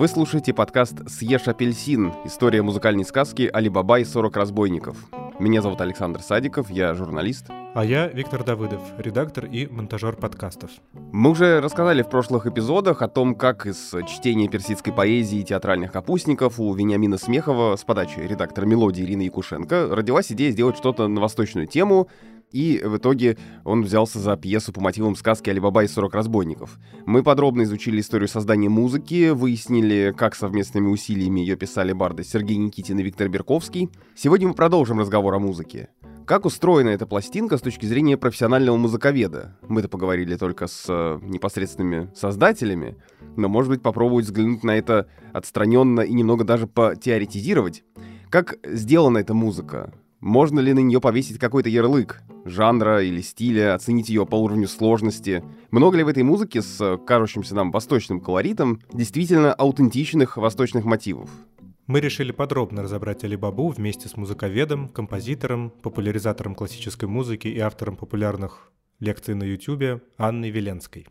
Вы слушаете подкаст «Съешь апельсин. История музыкальной сказки «Алибаба и 40 разбойников». Меня зовут Александр Садиков, я журналист. А я Виктор Давыдов, редактор и монтажер подкастов. Мы уже рассказали в прошлых эпизодах о том, как из чтения персидской поэзии и театральных капустников у Вениамина Смехова с подачи редактора «Мелодии» Ирины Якушенко родилась идея сделать что-то на восточную тему, и в итоге он взялся за пьесу по мотивам сказки «Алибаба и 40 разбойников». Мы подробно изучили историю создания музыки, выяснили, как совместными усилиями ее писали барды Сергей Никитин и Виктор Берковский. Сегодня мы продолжим разговор о музыке. Как устроена эта пластинка с точки зрения профессионального музыковеда? Мы-то поговорили только с э, непосредственными создателями, но, может быть, попробовать взглянуть на это отстраненно и немного даже потеоретизировать. Как сделана эта музыка? Можно ли на нее повесить какой-то ярлык, жанра или стиля, оценить ее по уровню сложности? Много ли в этой музыке с кажущимся нам восточным колоритом действительно аутентичных восточных мотивов? Мы решили подробно разобрать Алибабу вместе с музыковедом, композитором, популяризатором классической музыки и автором популярных лекций на YouTube Анной Веленской.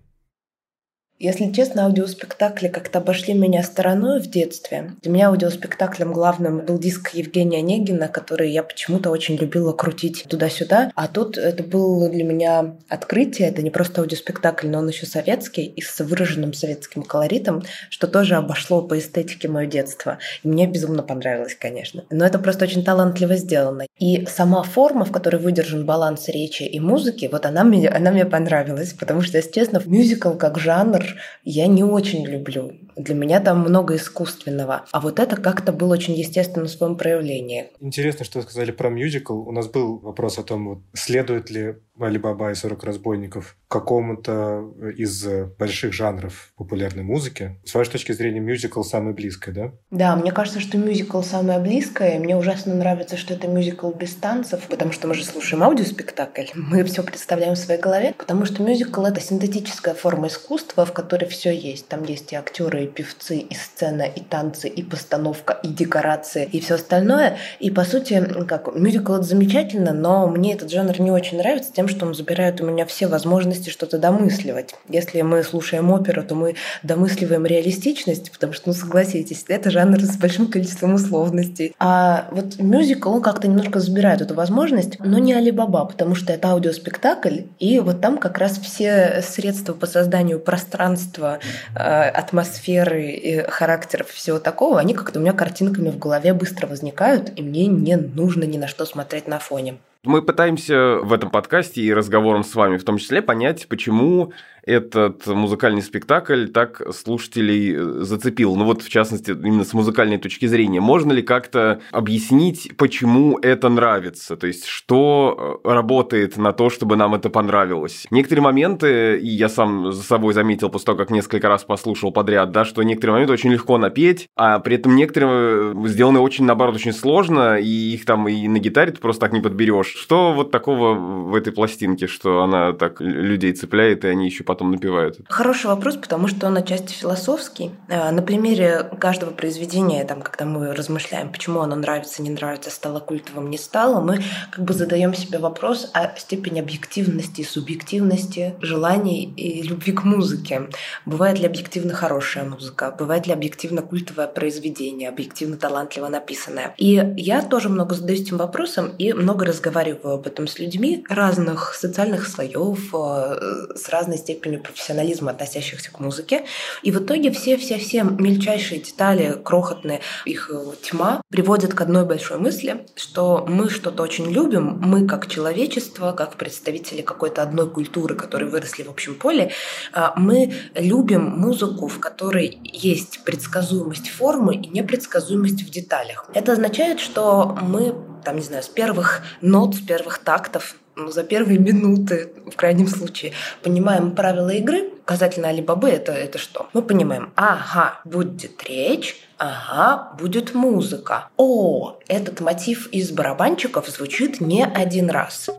Если честно, аудиоспектакли как-то обошли меня стороной в детстве. Для меня аудиоспектаклем главным был диск Евгения Онегина, который я почему-то очень любила крутить туда-сюда. А тут это было для меня открытие. Это не просто аудиоспектакль, но он еще советский и с выраженным советским колоритом, что тоже обошло по эстетике мое детство. И мне безумно понравилось, конечно. Но это просто очень талантливо сделано. И сама форма, в которой выдержан баланс речи и музыки, вот она мне, она мне понравилась, потому что, если честно, мюзикл как жанр я не очень люблю. Для меня там много искусственного. А вот это как-то было очень естественно в своем проявлении. Интересно, что вы сказали про мюзикл. У нас был вопрос о том, вот, следует ли Алибаба и 40 разбойников какому-то из больших жанров популярной музыки. С вашей точки зрения, мюзикл самый близкое, да? Да, мне кажется, что мюзикл самое близкое. Мне ужасно нравится, что это мюзикл без танцев, потому что мы же слушаем аудиоспектакль, мы все представляем в своей голове, потому что мюзикл — это синтетическая форма искусства, в которой все есть. Там есть и актеры, и певцы, и сцена, и танцы, и постановка, и декорации, и все остальное. И, по сути, как мюзикл — это замечательно, но мне этот жанр не очень нравится тем, что он забирает у меня все возможности что-то домысливать. Если мы слушаем оперу, то мы домысливаем реалистичность, потому что, ну, согласитесь, это жанр с большим количеством условностей. А вот мюзикл, он как-то немножко забирает эту возможность, но не Алибаба, потому что это аудиоспектакль, и вот там как раз все средства по созданию пространства, э, атмосферы, и характеров всего такого, они как-то у меня картинками в голове быстро возникают, и мне не нужно ни на что смотреть на фоне. Мы пытаемся в этом подкасте и разговором с вами в том числе понять, почему этот музыкальный спектакль так слушателей э, зацепил? Ну вот, в частности, именно с музыкальной точки зрения. Можно ли как-то объяснить, почему это нравится? То есть, что э, работает на то, чтобы нам это понравилось? Некоторые моменты, и я сам за собой заметил после того, как несколько раз послушал подряд, да, что некоторые моменты очень легко напеть, а при этом некоторые э, сделаны очень, наоборот, очень сложно, и их там и на гитаре ты просто так не подберешь. Что вот такого в этой пластинке, что она так людей цепляет, и они еще потом напевают? Хороший вопрос, потому что он отчасти философский. Э, на примере каждого произведения, там, когда мы размышляем, почему оно нравится, не нравится, стало культовым, не стало, мы как бы задаем себе вопрос о степени объективности, субъективности, желаний и любви к музыке. Бывает ли объективно хорошая музыка? Бывает ли объективно культовое произведение, объективно талантливо написанное? И я тоже много задаюсь этим вопросом и много разговариваю об этом с людьми разных социальных слоев, э, с разной степенью степенью профессионализма, относящихся к музыке. И в итоге все-все-все мельчайшие детали, крохотные, их э, тьма, приводят к одной большой мысли, что мы что-то очень любим, мы как человечество, как представители какой-то одной культуры, которые выросли в общем поле, а, мы любим музыку, в которой есть предсказуемость формы и непредсказуемость в деталях. Это означает, что мы там, не знаю, с первых нот, с первых тактов ну, за первые минуты, в крайнем случае, понимаем правила игры, касательно Алибабы это, это что? Мы понимаем, ага, будет речь, ага, будет музыка. О, этот мотив из барабанчиков звучит не один раз.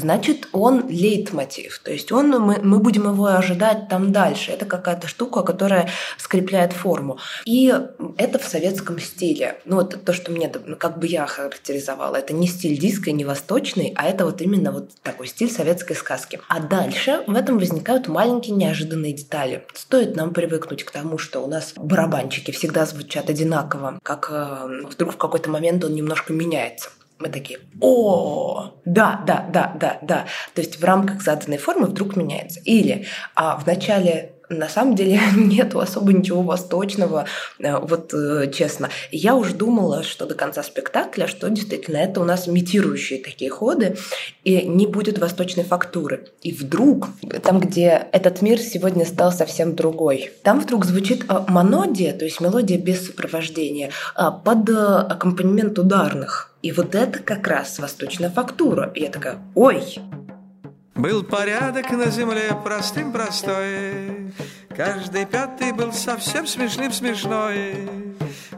Значит, он лейтмотив. То есть он, мы, мы будем его ожидать там дальше. Это какая-то штука, которая скрепляет форму. И это в советском стиле. Ну, вот то, что мне, как бы я характеризовала, это не стиль диска, не восточный, а это вот именно вот такой стиль советской сказки. А дальше в этом возникают маленькие неожиданные детали. Стоит нам привыкнуть к тому, что у нас барабанчики всегда звучат одинаково, как э, вдруг в какой-то момент он немножко меняется. Мы такие, о, да, да, да, да, да. То есть в рамках заданной формы вдруг меняется. Или а, в начале на самом деле нету особо ничего восточного, э, вот э, честно. Я уж думала, что до конца спектакля, что действительно это у нас имитирующие такие ходы, и не будет восточной фактуры. И вдруг, там, где этот мир сегодня стал совсем другой, там вдруг звучит э, монодия, то есть мелодия без сопровождения, под аккомпанемент ударных. И вот это как раз восточная фактура. И я такая, ой, был порядок на земле простым простой, Каждый пятый был совсем смешным смешной,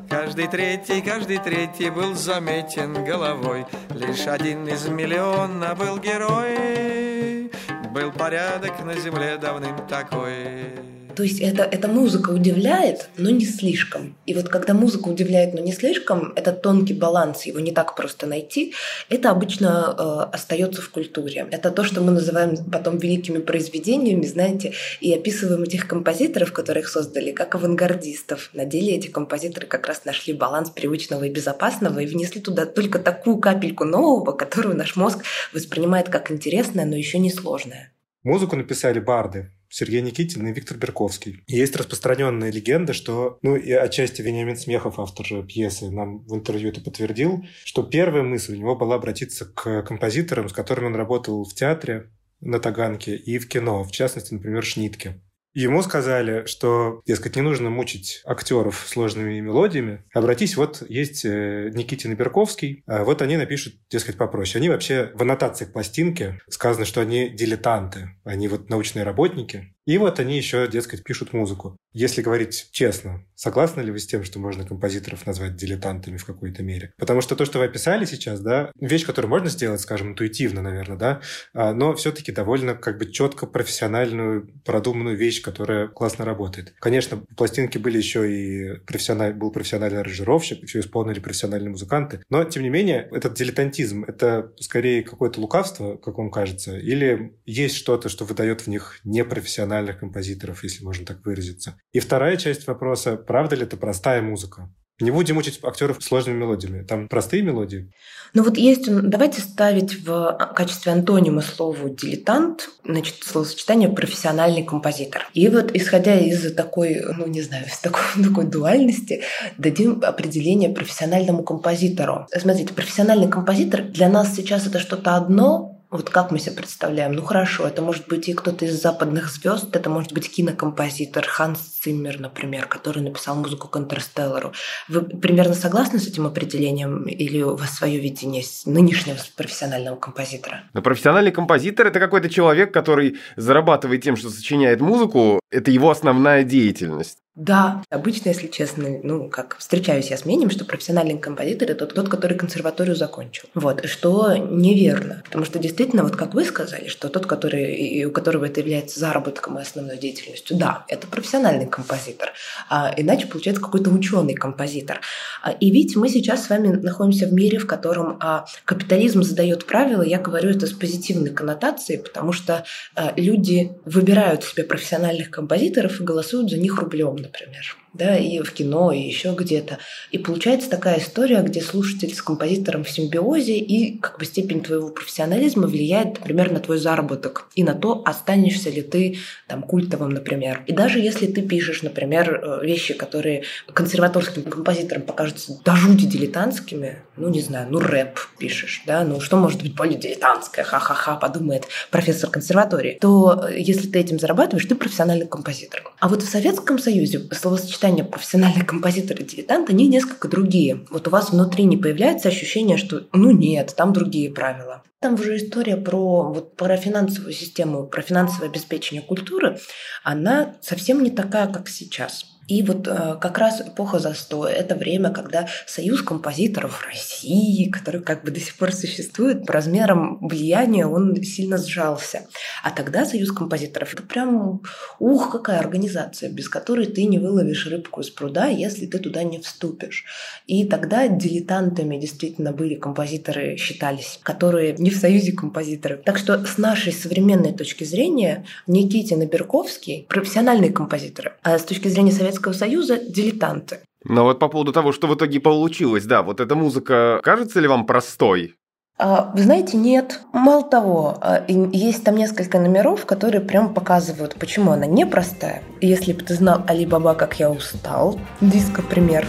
Каждый третий, каждый третий был заметен головой, Лишь один из миллиона был герой, Был порядок на земле давным такой. То есть это, эта музыка удивляет, но не слишком. И вот когда музыка удивляет, но не слишком, этот тонкий баланс, его не так просто найти, это обычно э, остается в культуре. Это то, что мы называем потом великими произведениями, знаете, и описываем этих композиторов, которые их создали, как авангардистов. На деле эти композиторы как раз нашли баланс привычного и безопасного и внесли туда только такую капельку нового, которую наш мозг воспринимает как интересное, но еще не сложное. Музыку написали барды. Сергей Никитин и Виктор Берковский. есть распространенная легенда, что, ну и отчасти Вениамин Смехов, автор пьесы, нам в интервью это подтвердил, что первая мысль у него была обратиться к композиторам, с которыми он работал в театре на Таганке и в кино, в частности, например, Шнитке. Ему сказали, что, дескать, не нужно мучить актеров сложными мелодиями. Обратись, вот есть э, Никитин и Берковский, а вот они напишут, дескать, попроще. Они вообще в аннотации к пластинке сказано, что они дилетанты, они вот научные работники. И вот они еще, дескать, пишут музыку. Если говорить честно, согласны ли вы с тем, что можно композиторов назвать дилетантами в какой-то мере? Потому что то, что вы описали сейчас, да, вещь, которую можно сделать, скажем, интуитивно, наверное, да, а, но все-таки довольно как бы четко профессиональную, продуманную вещь, которая классно работает. Конечно, в пластинке были еще и профессиональ... был профессиональный аранжировщик, еще исполнили профессиональные музыканты, но, тем не менее, этот дилетантизм, это скорее какое-то лукавство, как вам кажется, или есть что-то, что выдает в них непрофессиональность профессиональных композиторов, если можно так выразиться. И вторая часть вопроса, правда ли это простая музыка? Не будем учить актеров сложными мелодиями. Там простые мелодии. Ну вот есть, давайте ставить в качестве антонима слову «дилетант», значит, словосочетание «профессиональный композитор». И вот исходя из такой, ну не знаю, из такой, такой дуальности, дадим определение профессиональному композитору. Смотрите, профессиональный композитор для нас сейчас это что-то одно, вот как мы себе представляем? Ну хорошо, это может быть и кто-то из западных звезд, это может быть кинокомпозитор Ханс Циммер, например, который написал музыку к Интерстеллару. Вы примерно согласны с этим определением или у вас свое видение нынешнего профессионального композитора? Но профессиональный композитор – это какой-то человек, который зарабатывает тем, что сочиняет музыку, это его основная деятельность. Да, обычно, если честно, ну, как встречаюсь я с мнением, что профессиональный композитор – это тот, который консерваторию закончил. Вот, что неверно. Потому что действительно, вот как вы сказали, что тот, который, у которого это является заработком и основной деятельностью, да, это профессиональный композитор. А иначе получается какой-то ученый композитор. А, и ведь мы сейчас с вами находимся в мире, в котором а, капитализм задает правила. Я говорю это с позитивной коннотацией, потому что а, люди выбирают себе профессиональных композиторов и голосуют за них рублем например да, и в кино, и еще где-то. И получается такая история, где слушатель с композитором в симбиозе, и как бы степень твоего профессионализма влияет, например, на твой заработок и на то, останешься ли ты там культовым, например. И даже если ты пишешь, например, э, вещи, которые консерваторским композиторам покажутся до жути дилетантскими, ну, не знаю, ну, рэп пишешь, да, ну, что может быть более дилетантское, ха-ха-ха, подумает профессор консерватории, то э, если ты этим зарабатываешь, ты профессиональный композитор. А вот в Советском Союзе словосочетание сочетание профессиональный композитор и дилетант, они несколько другие. Вот у вас внутри не появляется ощущение, что ну нет, там другие правила. Там уже история про, вот, про финансовую систему, про финансовое обеспечение культуры, она совсем не такая, как сейчас. И вот э, как раз эпоха застоя – это время, когда союз композиторов России, который как бы до сих пор существует, по размерам влияния он сильно сжался. А тогда союз композиторов – это прям, ух, какая организация, без которой ты не выловишь рыбку из пруда, если ты туда не вступишь. И тогда дилетантами действительно были композиторы, считались, которые не в союзе композиторов. Так что с нашей современной точки зрения Никитин и Берковский – профессиональные композиторы, а с точки зрения Советского Союза – дилетанты. Но вот по поводу того, что в итоге получилось, да, вот эта музыка кажется ли вам простой? А, вы знаете, нет. Мало того, а, есть там несколько номеров, которые прям показывают, почему она непростая. Если бы ты знал Али Баба, как я устал, диско пример.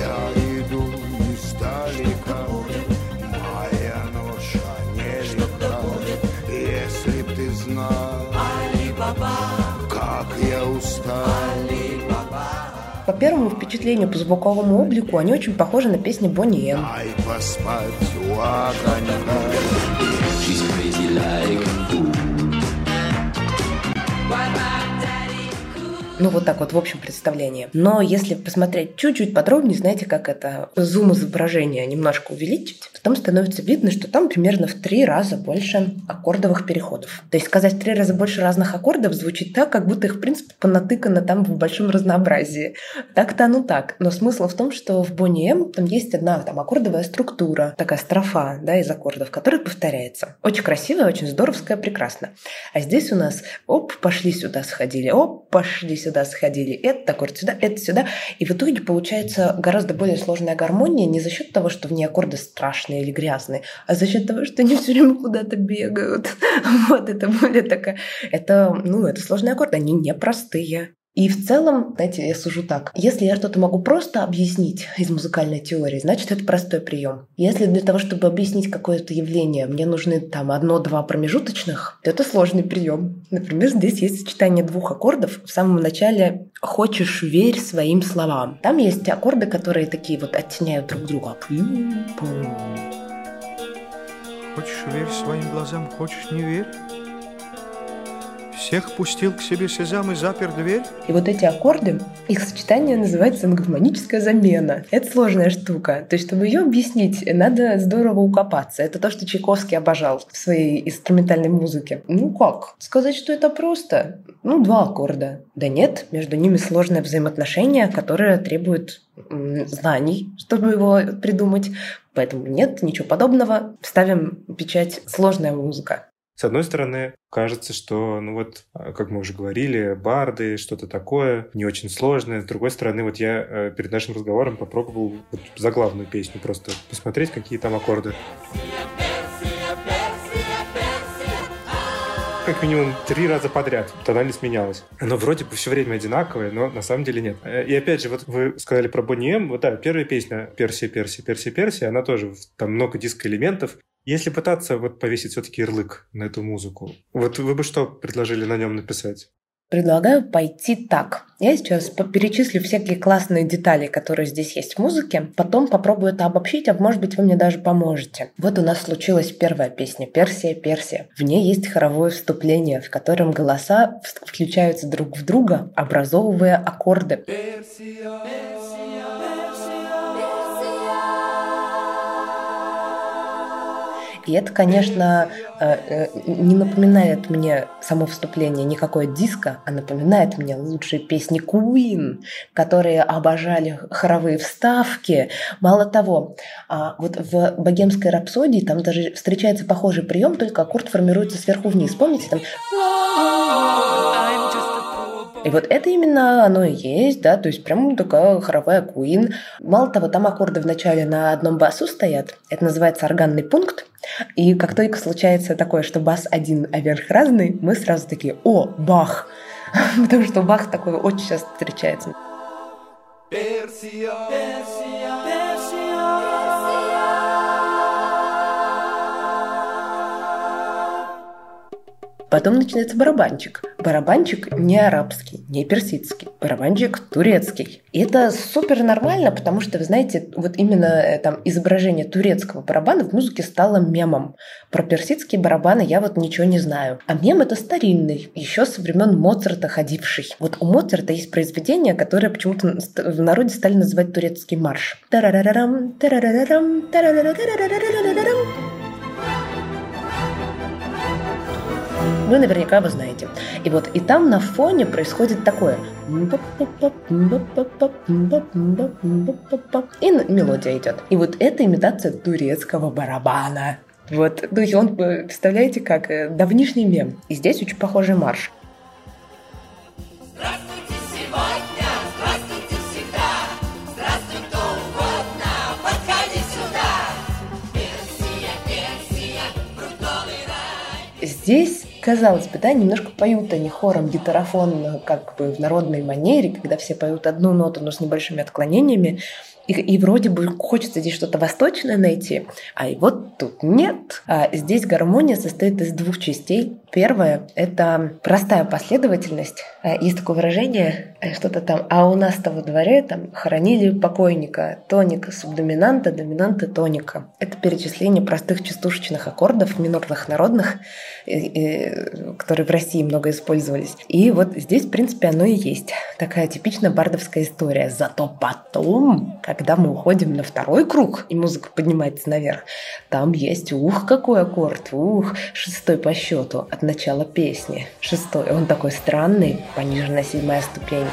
Я первому впечатлению, по звуковому облику, они очень похожи на песни Бонни М. Ну, вот так вот в общем представлении. Но если посмотреть чуть-чуть подробнее, знаете, как это зум изображения немножко увеличить, то там становится видно, что там примерно в три раза больше аккордовых переходов. То есть сказать в три раза больше разных аккордов звучит так, как будто их, в принципе, понатыкано там в большом разнообразии. Так-то оно так. Но смысл в том, что в Бонни М там есть одна там аккордовая структура, такая строфа, да, из аккордов, которая повторяется. Очень красивая, очень здоровская, прекрасно. А здесь у нас оп, пошли сюда, сходили, оп, пошли сюда, сюда сходили, это аккорд сюда, это сюда. И в итоге получается гораздо более сложная гармония не за счет того, что в ней аккорды страшные или грязные, а за счет того, что они все время куда-то бегают. Вот это более такая... Это, ну, это сложные аккорды, они непростые. И в целом, знаете, я сужу так. Если я что-то могу просто объяснить из музыкальной теории, значит, это простой прием. Если для того, чтобы объяснить какое-то явление, мне нужны там одно-два промежуточных, то это сложный прием. Например, здесь есть сочетание двух аккордов. В самом начале «хочешь, верь своим словам». Там есть аккорды, которые такие вот оттеняют друг друга. Хочешь, верь своим глазам, хочешь, не верь. Всех пустил к себе Сезам и запер дверь. И вот эти аккорды, их сочетание называется анагмоническая замена. Это сложная штука. То есть, чтобы ее объяснить, надо здорово укопаться. Это то, что Чайковский обожал в своей инструментальной музыке. Ну как? Сказать, что это просто? Ну, два аккорда. Да нет, между ними сложное взаимоотношение, которое требует знаний, чтобы его придумать. Поэтому нет, ничего подобного. Ставим печать «сложная музыка». С одной стороны, кажется, что, ну вот, а, как мы уже говорили, барды, что-то такое, не очень сложное. С другой стороны, вот я э, перед нашим разговором попробовал вот заглавную песню просто посмотреть, какие там аккорды. как минимум три раза подряд тональность менялась. Оно вроде бы все время одинаковое, но на самом деле нет. Э, и опять же, вот вы сказали про Бонни М. Вот да, первая песня «Персия, Персия, Персия, Персия», она тоже, там много диско-элементов. Если пытаться вот повесить все-таки ярлык на эту музыку, вот вы бы что предложили на нем написать? Предлагаю пойти так. Я сейчас перечислю всякие классные детали, которые здесь есть в музыке. Потом попробую это обобщить, а может быть вы мне даже поможете. Вот у нас случилась первая песня «Персия, Персия». В ней есть хоровое вступление, в котором голоса включаются друг в друга, образовывая аккорды. Персия, Персия. И это, конечно, э, э, не напоминает мне само вступление никакое диско, а напоминает мне лучшие песни Queen, которые обожали хоровые вставки. Мало того, а вот в «Богемской рапсодии» там даже встречается похожий прием, только аккорд формируется сверху вниз. Помните, там и вот это именно оно и есть, да, то есть прям такая хоровая куин. Мало того, там аккорды вначале на одном басу стоят, это называется органный пункт, и как только случается такое, что бас один, а верх разный, мы сразу такие, о, бах, потому что бах такой очень часто встречается. Персия, Потом начинается барабанчик. Барабанчик не арабский, не персидский. Барабанчик турецкий. И это супер нормально, потому что, вы знаете, вот именно э, там изображение турецкого барабана в музыке стало мемом. Про персидские барабаны я вот ничего не знаю. А мем это старинный, еще со времен Моцарта ходивший. Вот у Моцарта есть произведение, которое почему-то в народе стали называть турецкий марш. Тарарарам, тарарарам, тарарарам, тарарарам. Вы наверняка его знаете. И вот и там на фоне происходит такое. И мелодия идет. И вот это имитация турецкого барабана. Вот, то есть он, представляете, как давнишний мем. И здесь очень похожий марш. Здесь казалось бы, да, немножко поют они хором гитарофон как бы в народной манере, когда все поют одну ноту, но с небольшими отклонениями. И, и вроде бы хочется здесь что-то восточное найти, а и вот тут нет. А здесь гармония состоит из двух частей. Первое — это простая последовательность. А, есть такое выражение, э, что-то там, а у нас-то во дворе там хоронили покойника, тоника, субдоминанта, доминанта, тоника. Это перечисление простых частушечных аккордов минорных народных, которые в России много использовались. И вот здесь, в принципе, оно и есть. Такая типичная бардовская история. Зато потом, когда мы уходим на второй круг, и музыка поднимается наверх, там есть ух, какой аккорд, ух, шестой по счету от начала песни. Шестой. Он такой странный, пониженная седьмая ступень.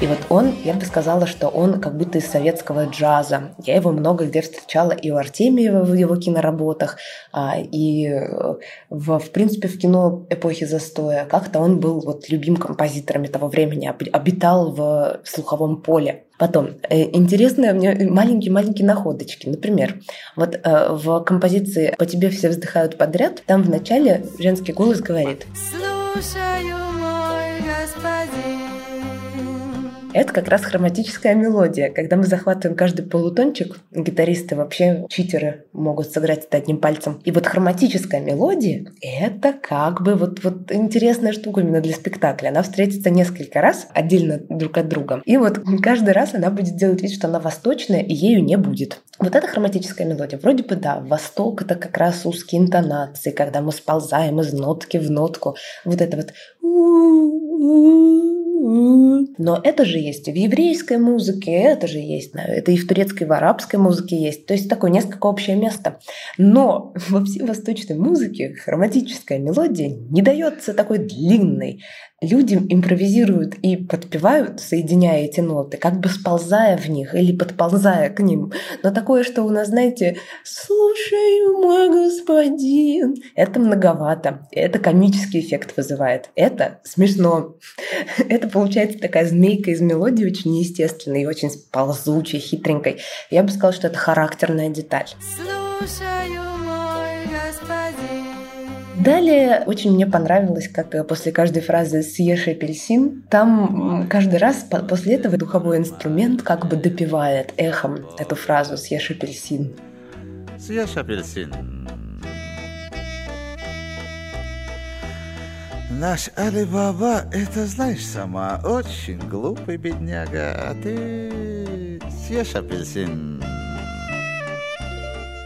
И вот он, я бы сказала, что он как будто из советского джаза. Я его много где встречала и у Артемьева в его киноработах, а, и э, в, в принципе в кино эпохи застоя. Как-то он был вот любим композиторами того времени, обитал в слуховом поле. Потом, э, интересные мне маленькие-маленькие находочки. Например, вот э, в композиции «По тебе все вздыхают подряд» там в начале женский голос говорит «Слушаю, мой господин, это как раз хроматическая мелодия. Когда мы захватываем каждый полутончик, гитаристы вообще читеры могут сыграть это одним пальцем. И вот хроматическая мелодия — это как бы вот, вот интересная штука именно для спектакля. Она встретится несколько раз отдельно друг от друга. И вот каждый раз она будет делать вид, что она восточная, и ею не будет. Вот эта хроматическая мелодия, вроде бы да, восток это как раз узкие интонации, когда мы сползаем из нотки в нотку. Вот это вот но это же есть в еврейской музыке, это же есть, это и в турецкой, и в арабской музыке есть. То есть такое несколько общее место. Но во всей восточной музыке хроматическая мелодия не дается такой длинной люди импровизируют и подпевают, соединяя эти ноты, как бы сползая в них или подползая к ним. Но такое, что у нас, знаете, «Слушаю, мой господин», это многовато. Это комический эффект вызывает. Это смешно. Это получается такая змейка из мелодии очень неестественной, очень ползучей, хитренькой. Я бы сказала, что это характерная деталь. Слушаю, Далее очень мне понравилось, как э, после каждой фразы «съешь апельсин», там каждый раз после этого духовой инструмент как бы допивает эхом эту фразу «съешь апельсин». Съешь апельсин. Наш Али-Баба, это знаешь сама, очень глупый бедняга, а ты съешь апельсин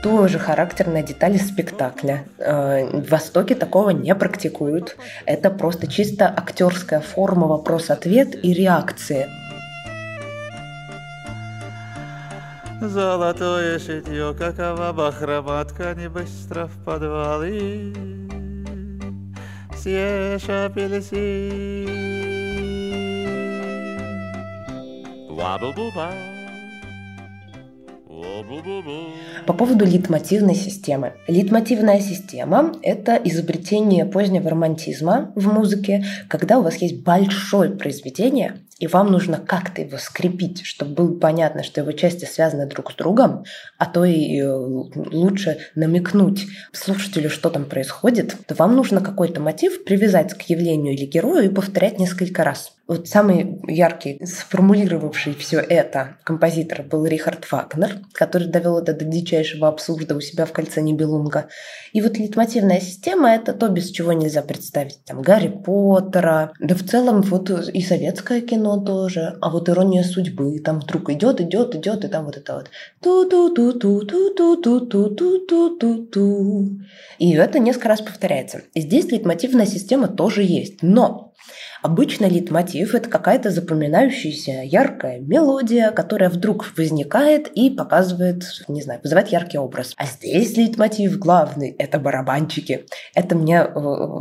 тоже характерная деталь спектакля. Э, в Востоке такого не практикуют. Это просто чисто актерская форма вопрос-ответ и реакции. Золотое шитье, какова бахрома ткани быстро в подвал и съешь апельсин. Ва-бу-бу-ба. По поводу литмотивной системы. Литмотивная система – это изобретение позднего романтизма в музыке, когда у вас есть большое произведение, и вам нужно как-то его скрепить, чтобы было понятно, что его части связаны друг с другом, а то и э, лучше намекнуть слушателю, что там происходит, то вам нужно какой-то мотив привязать к явлению или герою и повторять несколько раз. Вот самый яркий, сформулировавший все это композитор был Рихард Вагнер, который довел это до дичайшего абсурда у себя в кольце Нибелунга. И вот лейтмотивная система – это то, без чего нельзя представить. Там Гарри Поттера, да в целом вот и советское кино тоже, а вот ирония судьбы, там вдруг идет, идет, идет, и там вот это вот ту ту ту ту ту ту ту ту ту ту ту ту И это несколько раз повторяется. И здесь лейтмотивная система тоже есть. Но Обычно литмотив – это какая-то запоминающаяся яркая мелодия, которая вдруг возникает и показывает, не знаю, вызывает яркий образ. А здесь литмотив главный – это барабанчики. Это мне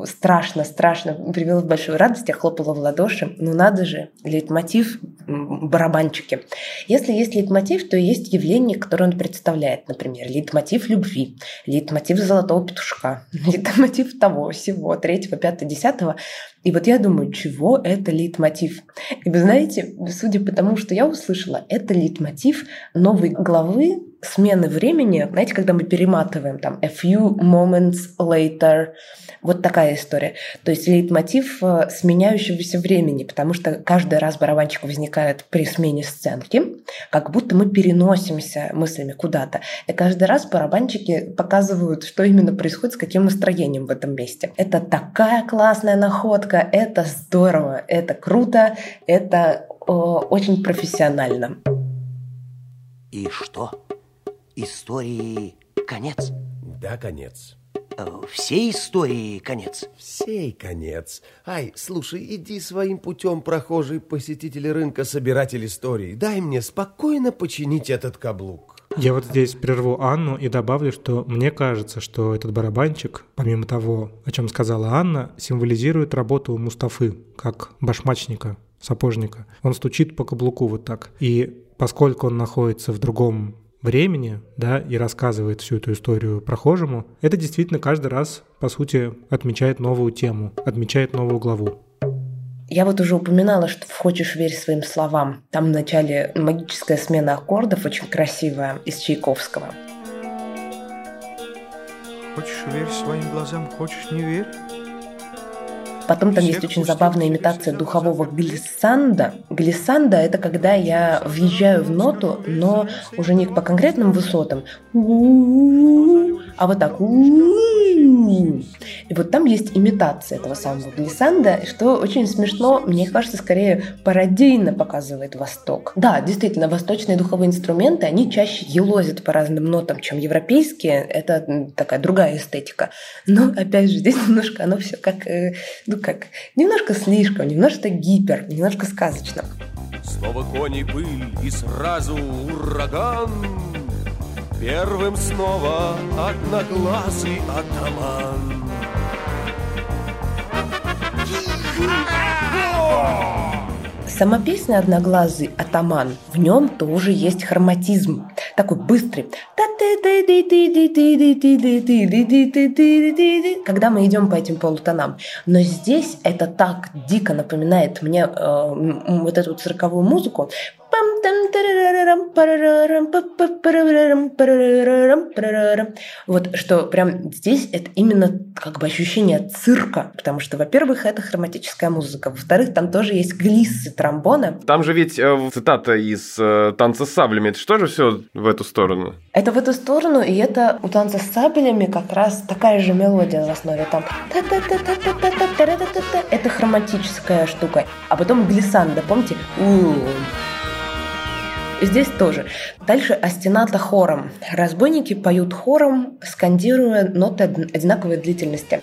страшно-страшно э, привело в большую радость, я хлопала в ладоши. Ну надо же, литмотив – барабанчики. Если есть литмотив, то есть явление, которое он представляет. Например, литмотив любви, литмотив золотого петушка, литмотив того, всего, третьего, пятого, десятого. И вот я думаю, чего это лейтмотив? И вы знаете, судя по тому, что я услышала, это лейтмотив новой главы смены времени, знаете, когда мы перематываем там a few moments later, вот такая история. То есть лейтмотив э, сменяющегося времени, потому что каждый раз барабанчик возникает при смене сценки, как будто мы переносимся мыслями куда-то. И каждый раз барабанчики показывают, что именно происходит, с каким настроением в этом месте. Это такая классная находка, это здорово, это круто, это э, очень профессионально. И что? Истории конец? Да, конец. Э, всей истории конец? Всей конец. Ай, слушай, иди своим путем, прохожий посетитель рынка, собиратель историй. Дай мне спокойно починить этот каблук. Я вот здесь прерву Анну и добавлю, что мне кажется, что этот барабанчик, помимо того, о чем сказала Анна, символизирует работу Мустафы, как башмачника, сапожника. Он стучит по каблуку вот так. И поскольку он находится в другом времени, да, и рассказывает всю эту историю прохожему, это действительно каждый раз, по сути, отмечает новую тему, отмечает новую главу. Я вот уже упоминала, что «Хочешь верь своим словам». Там в начале магическая смена аккордов очень красивая из Чайковского. Хочешь верь своим глазам, хочешь не верь. Потом там есть очень забавная имитация духового глиссанда. Глиссанда – это когда я въезжаю в ноту, но уже не по конкретным высотам, а вот так. И вот там есть имитация этого самого глиссанда, что очень смешно, мне кажется, скорее пародийно показывает Восток. Да, действительно, восточные духовые инструменты, они чаще елозят по разным нотам, чем европейские. Это такая другая эстетика. Но, опять же, здесь немножко оно все как, э, ну, как немножко слишком, немножко гипер, немножко сказочно. Снова кони пыль и сразу ураган. Первым снова одноглазый атаман. Сама песня «Одноглазый атаман», в нем тоже есть хроматизм. Такой быстрый. Когда мы идем по этим полутонам. Но здесь это так дико напоминает мне э, вот эту цирковую музыку. Вот что прям здесь это именно как бы ощущение цирка, потому что, во-первых, это хроматическая музыка, во-вторых, там тоже есть глиссы тромбона. Там же ведь э, цитата из э, «Танца с саблями», это что же все в эту сторону? Это в эту сторону, и это у «Танца с саблями» как раз такая же мелодия в основе, там это хроматическая штука, а потом глиссанда, помните? Здесь тоже. Дальше остената хором. Разбойники поют хором, скандируя ноты одинаковой длительности.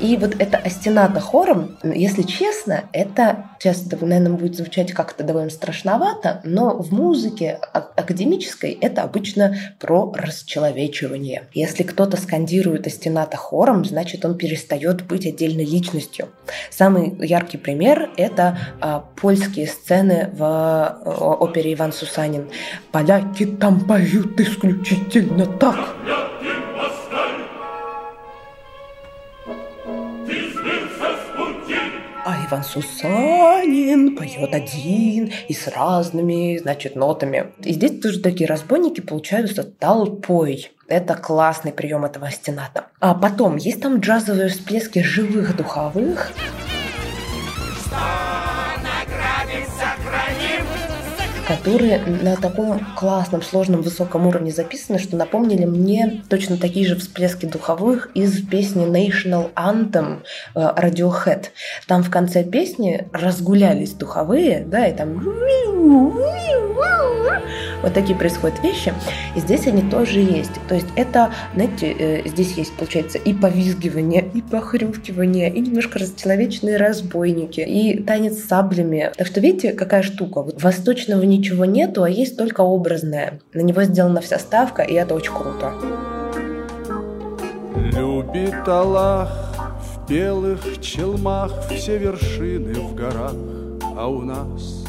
И вот это остената хором, если честно, это сейчас, наверное, будет звучать как-то довольно страшновато, но в музыке академической это обычно про расчеловечивание. Если кто-то скандирует остената хором, значит, он перестает быть отдельной личностью. Самый яркий пример — это а, польские сцены в а, опере «Иван Сусанин». Поляки там поют исключительно так. Иван Сусанин поет один и с разными, значит, нотами. И здесь тоже такие разбойники получаются толпой. Это классный прием этого стената. А потом есть там джазовые всплески живых духовых. Которые на таком классном, сложном, высоком уровне записаны, что напомнили мне точно такие же всплески духовых из песни National Anthem э, Radiohead. Там в конце песни разгулялись духовые, да, и там вот такие происходят вещи. И здесь они тоже есть. То есть это, знаете, э, здесь есть, получается, и повизгивание, и похрюкивание, и немножко расчеловеченные разбойники, и танец с саблями. Так что видите, какая штука? Вот восточного ничего нету, а есть только образное. На него сделана вся ставка, и это очень круто. Любит Аллах в белых челмах все вершины в горах, а у нас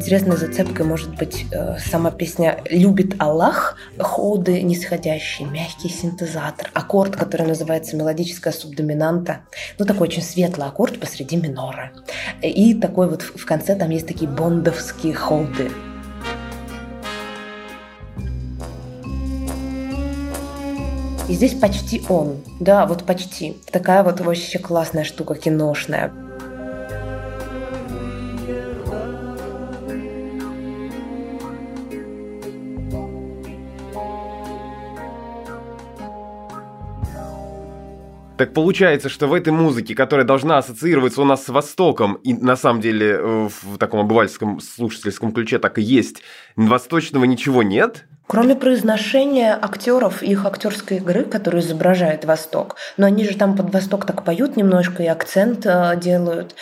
Интересной зацепкой может быть э, сама песня «Любит Аллах», ходы нисходящие, мягкий синтезатор, аккорд, который называется мелодическая субдоминанта, ну такой очень светлый аккорд посреди минора. И такой вот в конце там есть такие бондовские ходы. И здесь почти он. Да, вот почти. Такая вот вообще классная штука киношная. Так получается, что в этой музыке, которая должна ассоциироваться у нас с Востоком, и на самом деле э, в таком обывательском слушательском ключе так и есть, восточного ничего нет? Кроме произношения актеров и их актерской игры, которые изображают Восток, но они же там под Восток так поют немножко и акцент э, делают.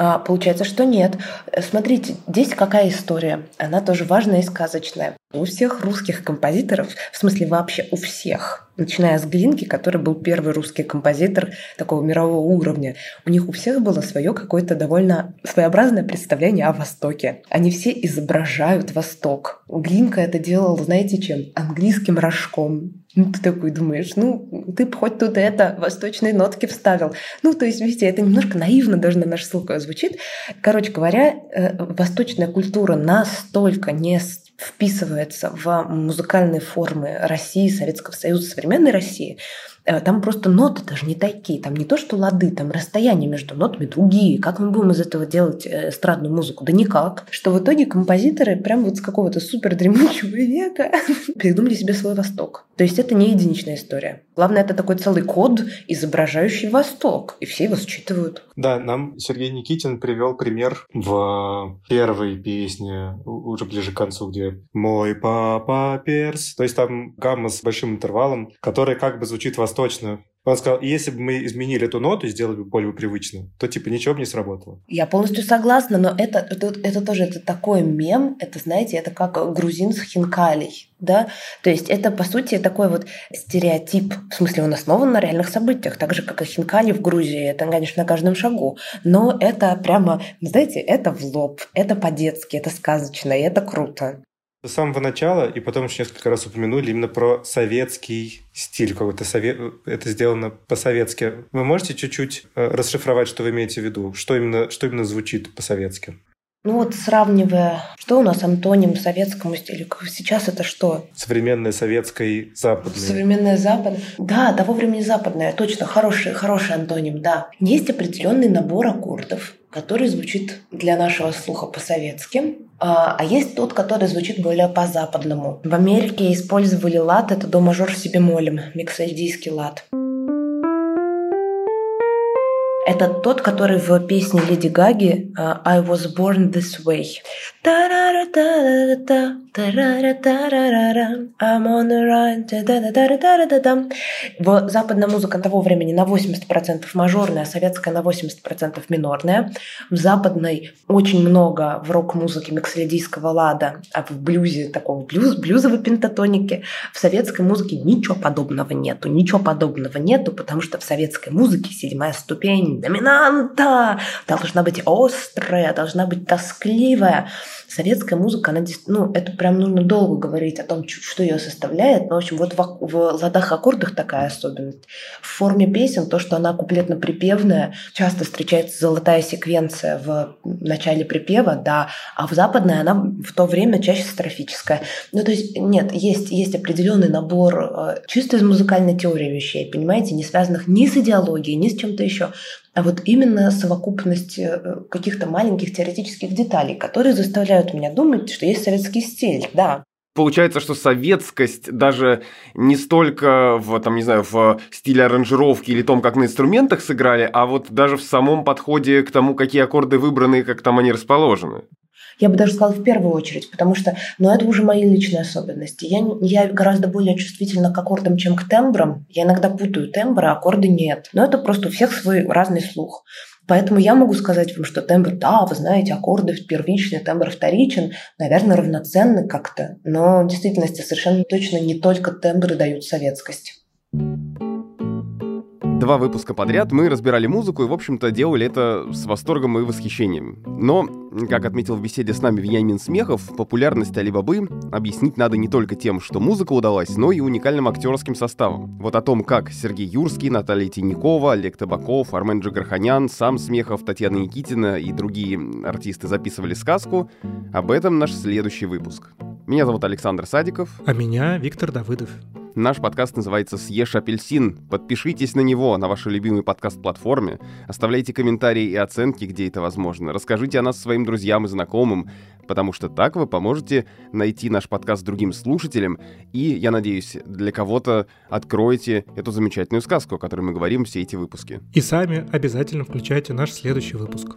А, получается, что нет. Смотрите, здесь какая история. Она тоже важная и сказочная. У всех русских композиторов, в смысле вообще у всех, начиная с Глинки, который был первый русский композитор такого мирового уровня, у них у всех было свое какое-то довольно своеобразное представление о Востоке. Они все изображают Восток. Глинка это делал, знаете чем? Английским рожком. Ну, ты такой думаешь, ну, ты хоть тут это, восточные нотки вставил. Ну, то есть, видите, это немножко наивно даже на наш ссылка звучит. Короче говоря, э, восточная культура настолько не вписывается в музыкальные формы России, Советского Союза, современной России, Э, там просто ноты даже не такие, там не то, что лады, там расстояние между нотами другие. Как мы будем из этого делать э, эстрадную музыку? Да никак. Что в итоге композиторы прям вот с какого-то супер дремучего века придумали себе свой Восток. То есть это не единичная история. Главное, это такой целый код, изображающий Восток, и все его считывают. Да, нам Сергей Никитин привел пример в первой песне, уже ближе к концу, где «Мой папа перс». То есть там гамма с большим интервалом, которая как бы звучит восток точно. Он сказал, если бы мы изменили эту ноту и сделали бы более привычную, то типа ничего бы не сработало. Я полностью согласна, но это, это, это тоже это такой мем, это, знаете, это как грузин с хинкалей, да? То есть это, по сути, такой вот стереотип, в смысле он основан на реальных событиях, так же, как и хинкали в Грузии, это, конечно, на каждом шагу, но это прямо, знаете, это в лоб, это по-детски, это сказочно, и это круто. С самого начала, и потом еще несколько раз упомянули именно про советский стиль какой-то. Совет... Это сделано по-советски. Вы можете чуть-чуть э, расшифровать, что вы имеете в виду? Что именно, что именно звучит по-советски? Ну вот сравнивая, что у нас антоним советскому стилю, сейчас это что? Современное советское западное. Современное западное. Да, того времени западное, точно, хороший, хороший антоним, да. Есть определенный набор аккордов, который звучит для нашего слуха по-советски, а, а есть тот, который звучит более по-западному. В Америке использовали лад, это до мажор с бемолем, миксоидийский лад. Это тот, который в песне Леди Гаги «I was born this way». В западная музыка того времени на 80% мажорная, а советская на 80% минорная. В западной очень много в рок-музыке миксолидийского лада, а в блюзе такого блюз, блюзовой пентатоники. В советской музыке ничего подобного нету. Ничего подобного нету, потому что в советской музыке седьмая ступень доминанта, должна быть острая, должна быть тоскливая. Советская музыка, она, ну, это прям нужно долго говорить о том, что ее составляет. Но, в общем, вот в, в ладах-аккордах такая особенность. В форме песен то, что она куплетно-припевная, часто встречается золотая секвенция в начале припева, да, а в западной она в то время чаще строфическая. Ну, то есть, нет, есть, есть определенный набор э, чисто из музыкальной теории вещей, понимаете, не связанных ни с идеологией, ни с чем-то еще а вот именно совокупность э, каких-то маленьких теоретических деталей, которые заставляют меня думать, что есть советский стиль, да. Получается, что советскость даже не столько в, там, не знаю, в стиле аранжировки или том, как на инструментах сыграли, а вот даже в самом подходе к тому, какие аккорды выбраны и как там они расположены. Я бы даже сказала в первую очередь, потому что, ну, это уже мои личные особенности. Я, я гораздо более чувствительна к аккордам, чем к тембрам. Я иногда путаю тембры, а аккорды нет. Но это просто у всех свой разный слух. Поэтому я могу сказать вам, что тембр, да, вы знаете, аккорды первичный, тембр вторичен, наверное, равноценны как-то. Но в действительности совершенно точно не только тембры дают советскость. Два выпуска подряд мы разбирали музыку и, в общем-то, делали это с восторгом и восхищением. Но, как отметил в беседе с нами Вениамин Смехов, популярность Алибабы объяснить надо не только тем, что музыка удалась, но и уникальным актерским составом. Вот о том, как Сергей Юрский, Наталья Тинякова, Олег Табаков, Армен Джигарханян, сам Смехов, Татьяна Никитина и другие артисты записывали сказку, об этом наш следующий выпуск. Меня зовут Александр Садиков. А меня Виктор Давыдов. Наш подкаст называется «Съешь апельсин». Подпишитесь на него на вашей любимой подкаст-платформе. Оставляйте комментарии и оценки, где это возможно. Расскажите о нас своим друзьям и знакомым, потому что так вы поможете найти наш подкаст другим слушателям. И, я надеюсь, для кого-то откроете эту замечательную сказку, о которой мы говорим все эти выпуски. И сами обязательно включайте наш следующий выпуск.